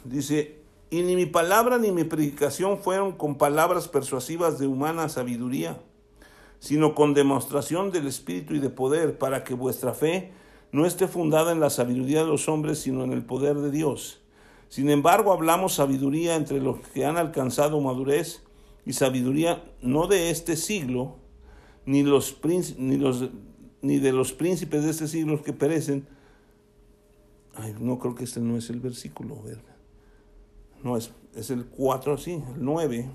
dice, y ni mi palabra ni mi predicación fueron con palabras persuasivas de humana sabiduría, sino con demostración del Espíritu y de poder, para que vuestra fe no esté fundada en la sabiduría de los hombres, sino en el poder de Dios. Sin embargo, hablamos sabiduría entre los que han alcanzado madurez y sabiduría no de este siglo, ni, los, ni, los, ni de los príncipes de este siglo que perecen. Ay, no creo que este no es el versículo, ¿verdad? No, es, es el 4, sí, el 9.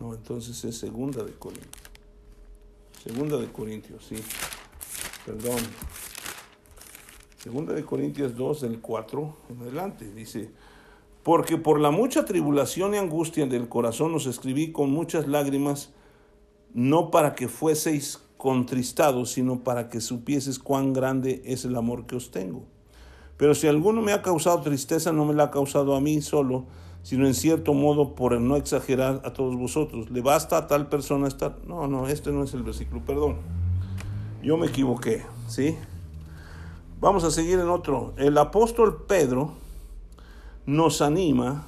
No, entonces es segunda de Corintios. Segunda de Corintios, sí. Perdón. Segunda de Corintios 2, del 4 en adelante. Dice, porque por la mucha tribulación y angustia del corazón os escribí con muchas lágrimas, no para que fueseis contristados, sino para que supieses cuán grande es el amor que os tengo. Pero si alguno me ha causado tristeza, no me la ha causado a mí solo, sino en cierto modo por no exagerar a todos vosotros. ¿Le basta a tal persona estar? No, no, este no es el versículo, perdón. Yo me equivoqué, ¿sí? Vamos a seguir en otro. El apóstol Pedro nos anima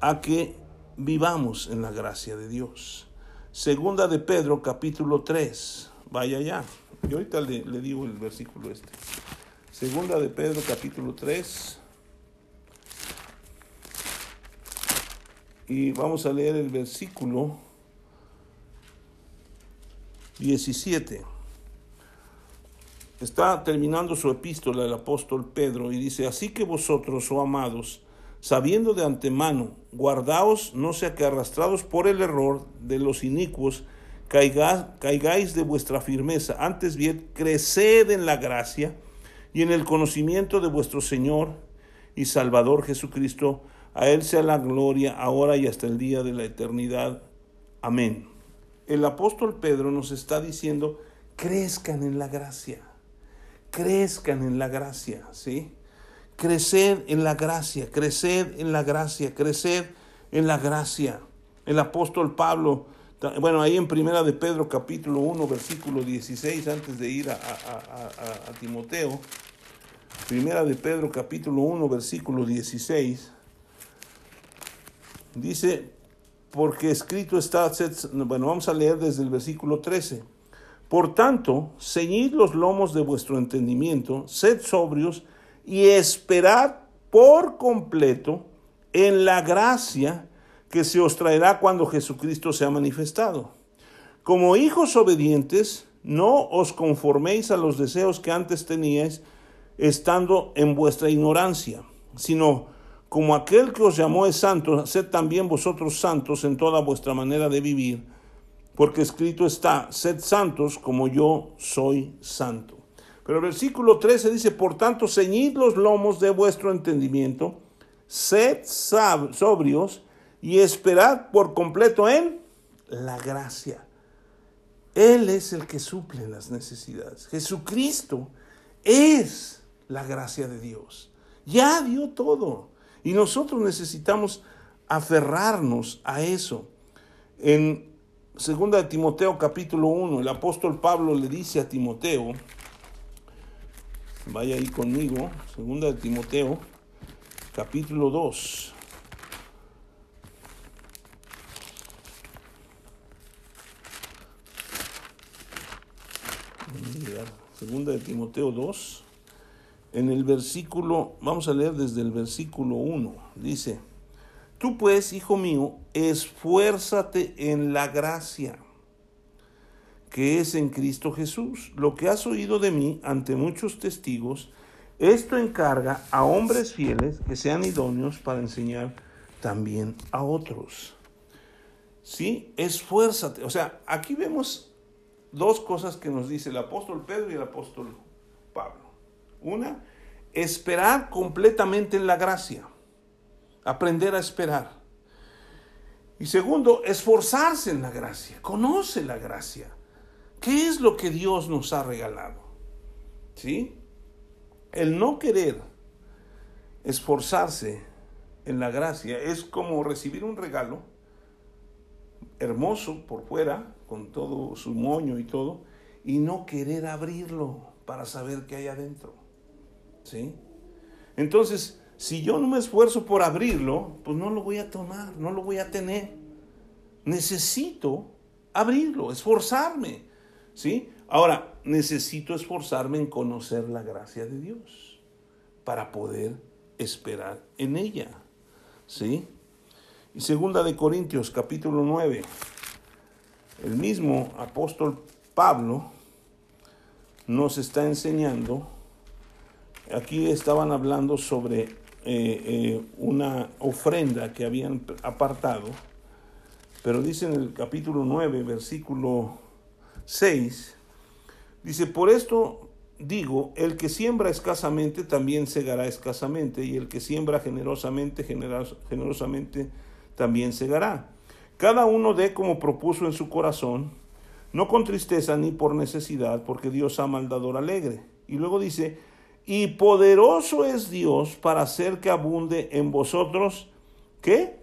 a que vivamos en la gracia de Dios. Segunda de Pedro, capítulo 3. Vaya ya. Y ahorita le, le digo el versículo este. Segunda de Pedro capítulo 3. Y vamos a leer el versículo 17. Está terminando su epístola el apóstol Pedro y dice, así que vosotros, oh amados, sabiendo de antemano, guardaos, no sea que arrastrados por el error de los inicuos, caigáis de vuestra firmeza, antes bien, creced en la gracia y en el conocimiento de vuestro Señor y Salvador Jesucristo. A Él sea la gloria ahora y hasta el día de la eternidad. Amén. El apóstol Pedro nos está diciendo, crezcan en la gracia, crezcan en la gracia, ¿sí? Creced en la gracia, creced en la gracia, creced en la gracia. El apóstol Pablo, bueno, ahí en Primera de Pedro capítulo 1, versículo 16, antes de ir a, a, a Timoteo, Primera de Pedro capítulo 1 versículo 16 dice, porque escrito está, bueno, vamos a leer desde el versículo 13. Por tanto, ceñid los lomos de vuestro entendimiento, sed sobrios y esperad por completo en la gracia que se os traerá cuando Jesucristo sea manifestado. Como hijos obedientes, no os conforméis a los deseos que antes teníais, estando en vuestra ignorancia, sino como aquel que os llamó es santo, sed también vosotros santos en toda vuestra manera de vivir, porque escrito está, sed santos como yo soy santo. Pero el versículo 13 dice, por tanto, ceñid los lomos de vuestro entendimiento, sed sobrios y esperad por completo en la gracia. Él es el que suple las necesidades. Jesucristo es la gracia de Dios. Ya dio todo. Y nosotros necesitamos aferrarnos a eso. En 2 de Timoteo capítulo 1, el apóstol Pablo le dice a Timoteo, vaya ahí conmigo, 2 de Timoteo capítulo 2. Segunda de Timoteo 2 en el versículo, vamos a leer desde el versículo 1, dice, tú pues, hijo mío, esfuérzate en la gracia que es en Cristo Jesús. Lo que has oído de mí ante muchos testigos, esto encarga a hombres fieles que sean idóneos para enseñar también a otros. ¿Sí? Esfuérzate. O sea, aquí vemos dos cosas que nos dice el apóstol Pedro y el apóstol Pablo. Una, esperar completamente en la gracia. Aprender a esperar. Y segundo, esforzarse en la gracia. Conoce la gracia. ¿Qué es lo que Dios nos ha regalado? ¿Sí? El no querer esforzarse en la gracia es como recibir un regalo hermoso por fuera, con todo su moño y todo, y no querer abrirlo para saber qué hay adentro. ¿Sí? Entonces, si yo no me esfuerzo por abrirlo, pues no lo voy a tomar, no lo voy a tener. Necesito abrirlo, esforzarme. ¿Sí? Ahora, necesito esforzarme en conocer la gracia de Dios para poder esperar en ella. ¿Sí? Y segunda de Corintios capítulo 9, el mismo apóstol Pablo nos está enseñando, aquí estaban hablando sobre eh, eh, una ofrenda que habían apartado, pero dice en el capítulo 9, versículo 6, dice, por esto digo, el que siembra escasamente también segará escasamente, y el que siembra generosamente, generosamente también segará. Cada uno dé como propuso en su corazón, no con tristeza ni por necesidad, porque Dios ama al alegre. Y luego dice, y poderoso es Dios para hacer que abunde en vosotros, ¿qué?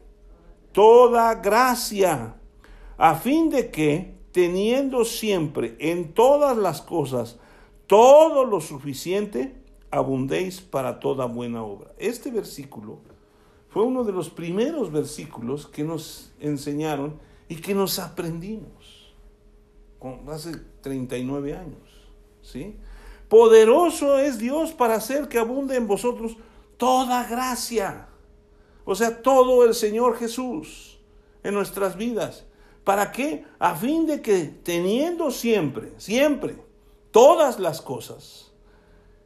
Toda gracia, a fin de que, teniendo siempre en todas las cosas todo lo suficiente, abundéis para toda buena obra. Este versículo fue uno de los primeros versículos que nos enseñaron y que nos aprendimos hace 39 años. ¿sí? Poderoso es Dios para hacer que abunde en vosotros toda gracia. O sea, todo el Señor Jesús en nuestras vidas. ¿Para qué? A fin de que teniendo siempre, siempre, todas las cosas,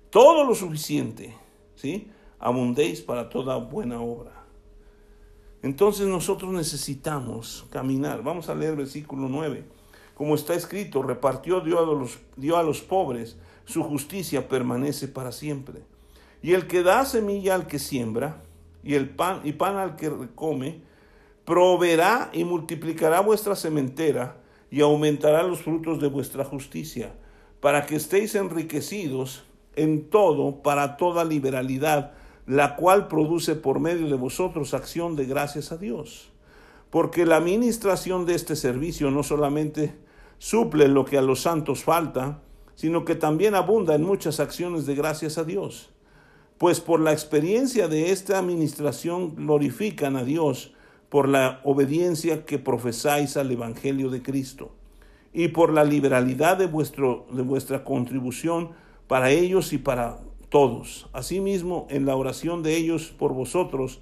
todo lo suficiente, ¿sí? abundéis para toda buena obra. Entonces nosotros necesitamos caminar. Vamos a leer versículo 9. Como está escrito, repartió dio a, los, a los pobres, su justicia permanece para siempre. Y el que da semilla al que siembra, y el pan y pan al que come, proveerá y multiplicará vuestra sementera y aumentará los frutos de vuestra justicia, para que estéis enriquecidos en todo para toda liberalidad la cual produce por medio de vosotros acción de gracias a Dios. Porque la administración de este servicio no solamente suple lo que a los santos falta, sino que también abunda en muchas acciones de gracias a Dios. Pues por la experiencia de esta administración glorifican a Dios por la obediencia que profesáis al Evangelio de Cristo y por la liberalidad de, vuestro, de vuestra contribución para ellos y para todos. Asimismo, en la oración de ellos por vosotros,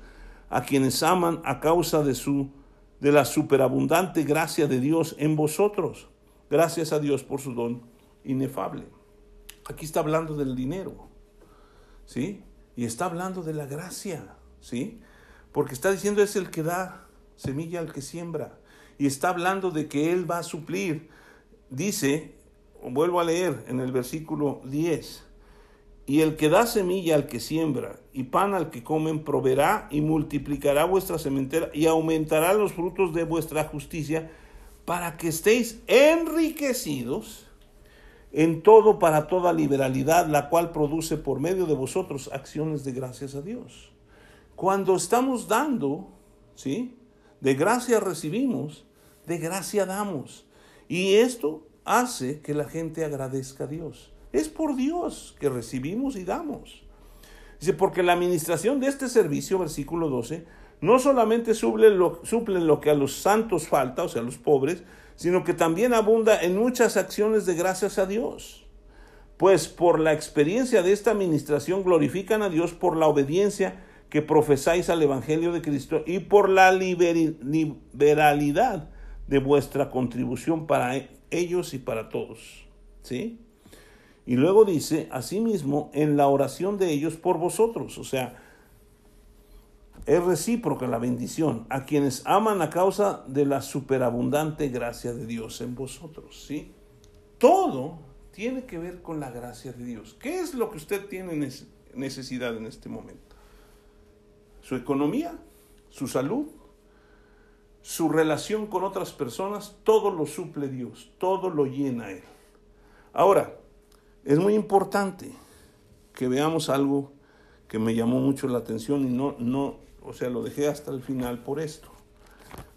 a quienes aman a causa de su de la superabundante gracia de Dios en vosotros. Gracias a Dios por su don inefable. Aquí está hablando del dinero, ¿sí? Y está hablando de la gracia, ¿sí? Porque está diciendo es el que da semilla al que siembra. Y está hablando de que Él va a suplir. Dice, vuelvo a leer en el versículo 10, y el que da semilla al que siembra y pan al que comen, proveerá y multiplicará vuestra sementera y aumentará los frutos de vuestra justicia, para que estéis enriquecidos en todo para toda liberalidad, la cual produce por medio de vosotros acciones de gracias a Dios. Cuando estamos dando, ¿sí? De gracia recibimos, de gracia damos. Y esto hace que la gente agradezca a Dios. Es por Dios que recibimos y damos. Dice, porque la administración de este servicio, versículo 12, no solamente suple lo, suple lo que a los santos falta, o sea, a los pobres, sino que también abunda en muchas acciones de gracias a Dios. Pues por la experiencia de esta administración glorifican a Dios por la obediencia que profesáis al Evangelio de Cristo y por la liberalidad de vuestra contribución para ellos y para todos. ¿Sí? Y luego dice, asimismo, en la oración de ellos por vosotros. O sea, es recíproca la bendición a quienes aman a causa de la superabundante gracia de Dios en vosotros, ¿sí? Todo tiene que ver con la gracia de Dios. ¿Qué es lo que usted tiene necesidad en este momento? ¿Su economía? ¿Su salud? ¿Su relación con otras personas? Todo lo suple Dios, todo lo llena Él. Ahora, es muy importante que veamos algo que me llamó mucho la atención y no, no, o sea, lo dejé hasta el final por esto.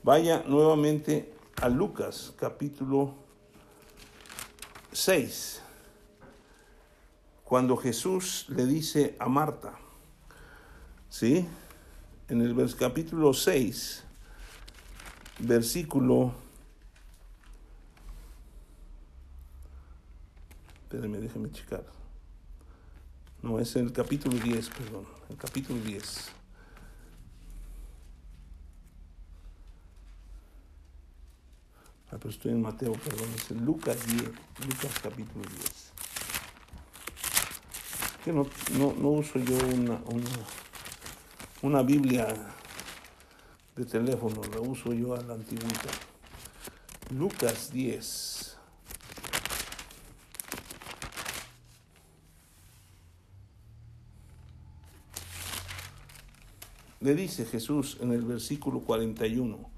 Vaya nuevamente a Lucas capítulo 6, cuando Jesús le dice a Marta, ¿sí? En el capítulo 6, versículo... Espérenme, déjeme checar. No, es el capítulo 10, perdón, el capítulo 10. Ah, pero estoy en Mateo, perdón, es en Lucas 10, Lucas capítulo 10. Que no, no, uso yo una, una, una, Biblia de teléfono, la uso yo a la antigüita. Lucas 10. Le dice Jesús en el versículo 41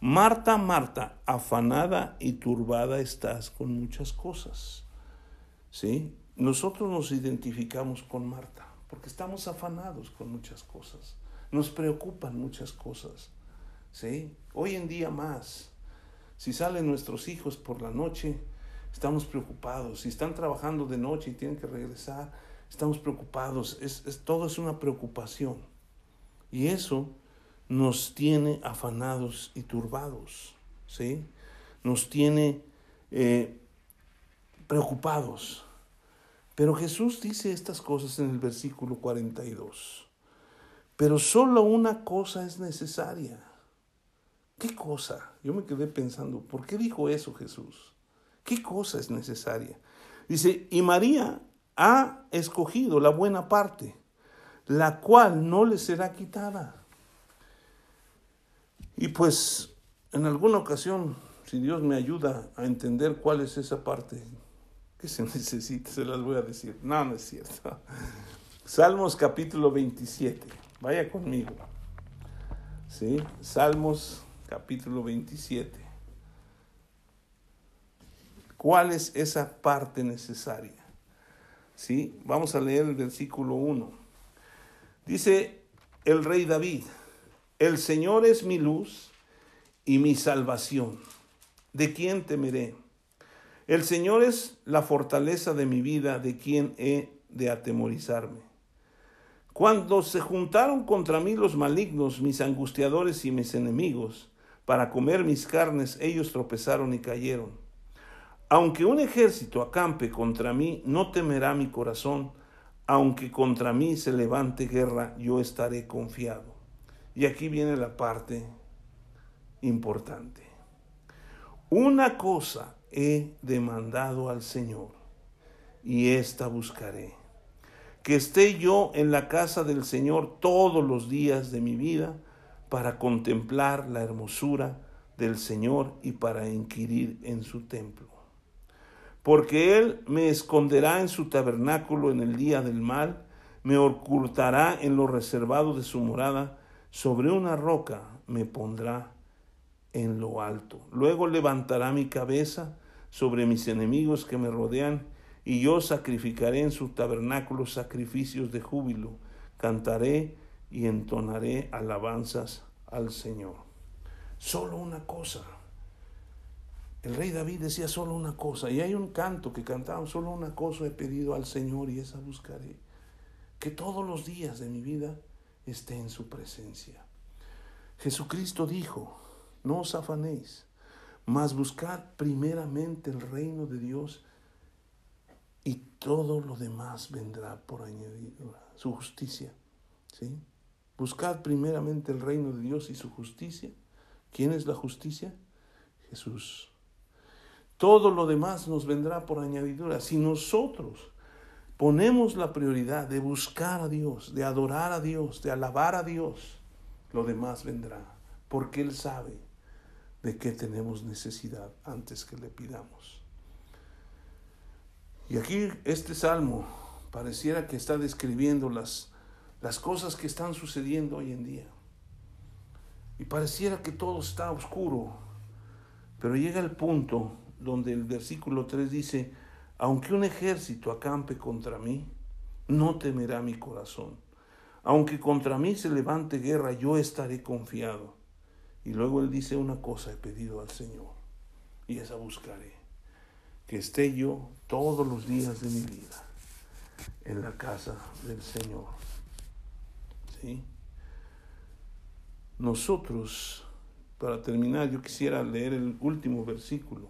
Marta, Marta, afanada y turbada estás con muchas cosas. ¿Sí? Nosotros nos identificamos con Marta porque estamos afanados con muchas cosas. Nos preocupan muchas cosas. ¿Sí? Hoy en día más. Si salen nuestros hijos por la noche, estamos preocupados. Si están trabajando de noche y tienen que regresar, estamos preocupados. Es, todo es una preocupación. Y eso nos tiene afanados y turbados, ¿sí? Nos tiene eh, preocupados. Pero Jesús dice estas cosas en el versículo 42. Pero solo una cosa es necesaria. ¿Qué cosa? Yo me quedé pensando, ¿por qué dijo eso Jesús? ¿Qué cosa es necesaria? Dice, y María ha escogido la buena parte, la cual no le será quitada. Y pues en alguna ocasión, si Dios me ayuda a entender cuál es esa parte que se necesita, se las voy a decir. No, no es cierto. Salmos capítulo 27. Vaya conmigo. ¿Sí? Salmos capítulo 27. ¿Cuál es esa parte necesaria? ¿Sí? Vamos a leer el versículo 1. Dice el rey David, el Señor es mi luz y mi salvación. ¿De quién temeré? El Señor es la fortaleza de mi vida, ¿de quién he de atemorizarme? Cuando se juntaron contra mí los malignos, mis angustiadores y mis enemigos, para comer mis carnes, ellos tropezaron y cayeron. Aunque un ejército acampe contra mí, no temerá mi corazón, aunque contra mí se levante guerra, yo estaré confiado. Y aquí viene la parte importante. Una cosa he demandado al Señor y esta buscaré. Que esté yo en la casa del Señor todos los días de mi vida para contemplar la hermosura del Señor y para inquirir en su templo. Porque Él me esconderá en su tabernáculo en el día del mal, me ocultará en lo reservado de su morada, sobre una roca me pondrá en lo alto. Luego levantará mi cabeza sobre mis enemigos que me rodean, y yo sacrificaré en su tabernáculo sacrificios de júbilo, cantaré y entonaré alabanzas al Señor. Solo una cosa. El rey David decía solo una cosa, y hay un canto que cantaban, solo una cosa he pedido al Señor y esa buscaré. Que todos los días de mi vida esté en su presencia. Jesucristo dijo, no os afanéis, mas buscad primeramente el reino de Dios y todo lo demás vendrá por añadidura, su justicia. ¿sí? Buscad primeramente el reino de Dios y su justicia. ¿Quién es la justicia? Jesús. Todo lo demás nos vendrá por añadidura. Si nosotros ponemos la prioridad de buscar a Dios, de adorar a Dios, de alabar a Dios, lo demás vendrá, porque Él sabe de qué tenemos necesidad antes que le pidamos. Y aquí este salmo pareciera que está describiendo las, las cosas que están sucediendo hoy en día. Y pareciera que todo está oscuro, pero llega el punto donde el versículo 3 dice, aunque un ejército acampe contra mí, no temerá mi corazón. Aunque contra mí se levante guerra, yo estaré confiado. Y luego él dice una cosa, he pedido al Señor, y esa buscaré, que esté yo todos los días de mi vida en la casa del Señor. ¿Sí? Nosotros, para terminar, yo quisiera leer el último versículo.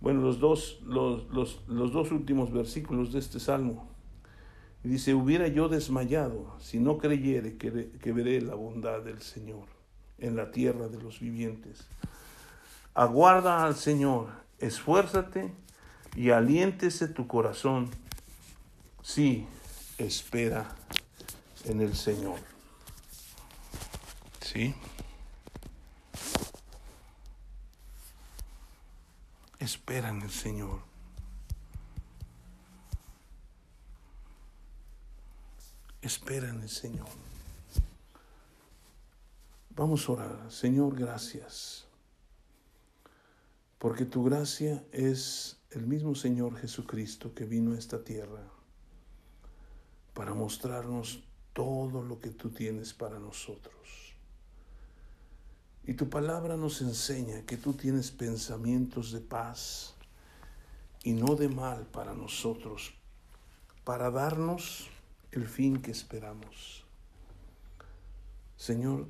Bueno, los dos, los, los, los dos últimos versículos de este salmo. dice, hubiera yo desmayado si no creyere que, que veré la bondad del Señor en la tierra de los vivientes. Aguarda al Señor, esfuérzate y aliéntese tu corazón. Sí, espera en el Señor. ¿Sí? Espera en el Señor. Espera en el Señor. Vamos a orar. Señor, gracias. Porque tu gracia es el mismo Señor Jesucristo que vino a esta tierra para mostrarnos todo lo que tú tienes para nosotros. Y tu palabra nos enseña que tú tienes pensamientos de paz y no de mal para nosotros, para darnos el fin que esperamos. Señor,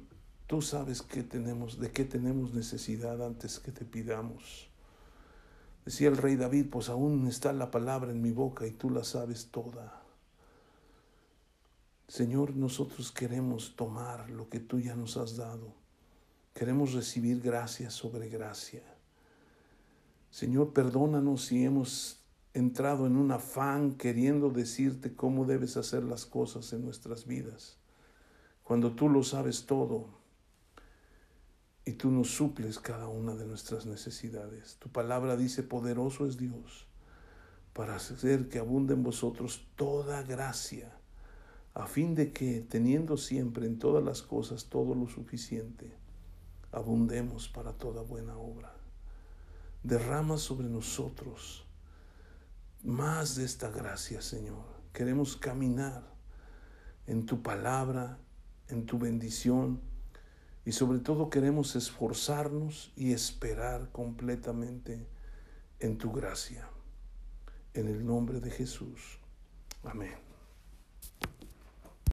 Tú sabes qué tenemos, de qué tenemos necesidad antes que te pidamos. Decía el rey David, pues aún está la palabra en mi boca y tú la sabes toda. Señor, nosotros queremos tomar lo que tú ya nos has dado. Queremos recibir gracia sobre gracia. Señor, perdónanos si hemos entrado en un afán queriendo decirte cómo debes hacer las cosas en nuestras vidas, cuando tú lo sabes todo y tú nos suples cada una de nuestras necesidades. Tu palabra dice, poderoso es Dios para hacer que abunde en vosotros toda gracia, a fin de que, teniendo siempre en todas las cosas todo lo suficiente, abundemos para toda buena obra. Derrama sobre nosotros más de esta gracia, Señor. Queremos caminar en tu palabra, en tu bendición, y sobre todo queremos esforzarnos y esperar completamente en tu gracia. En el nombre de Jesús. Amén.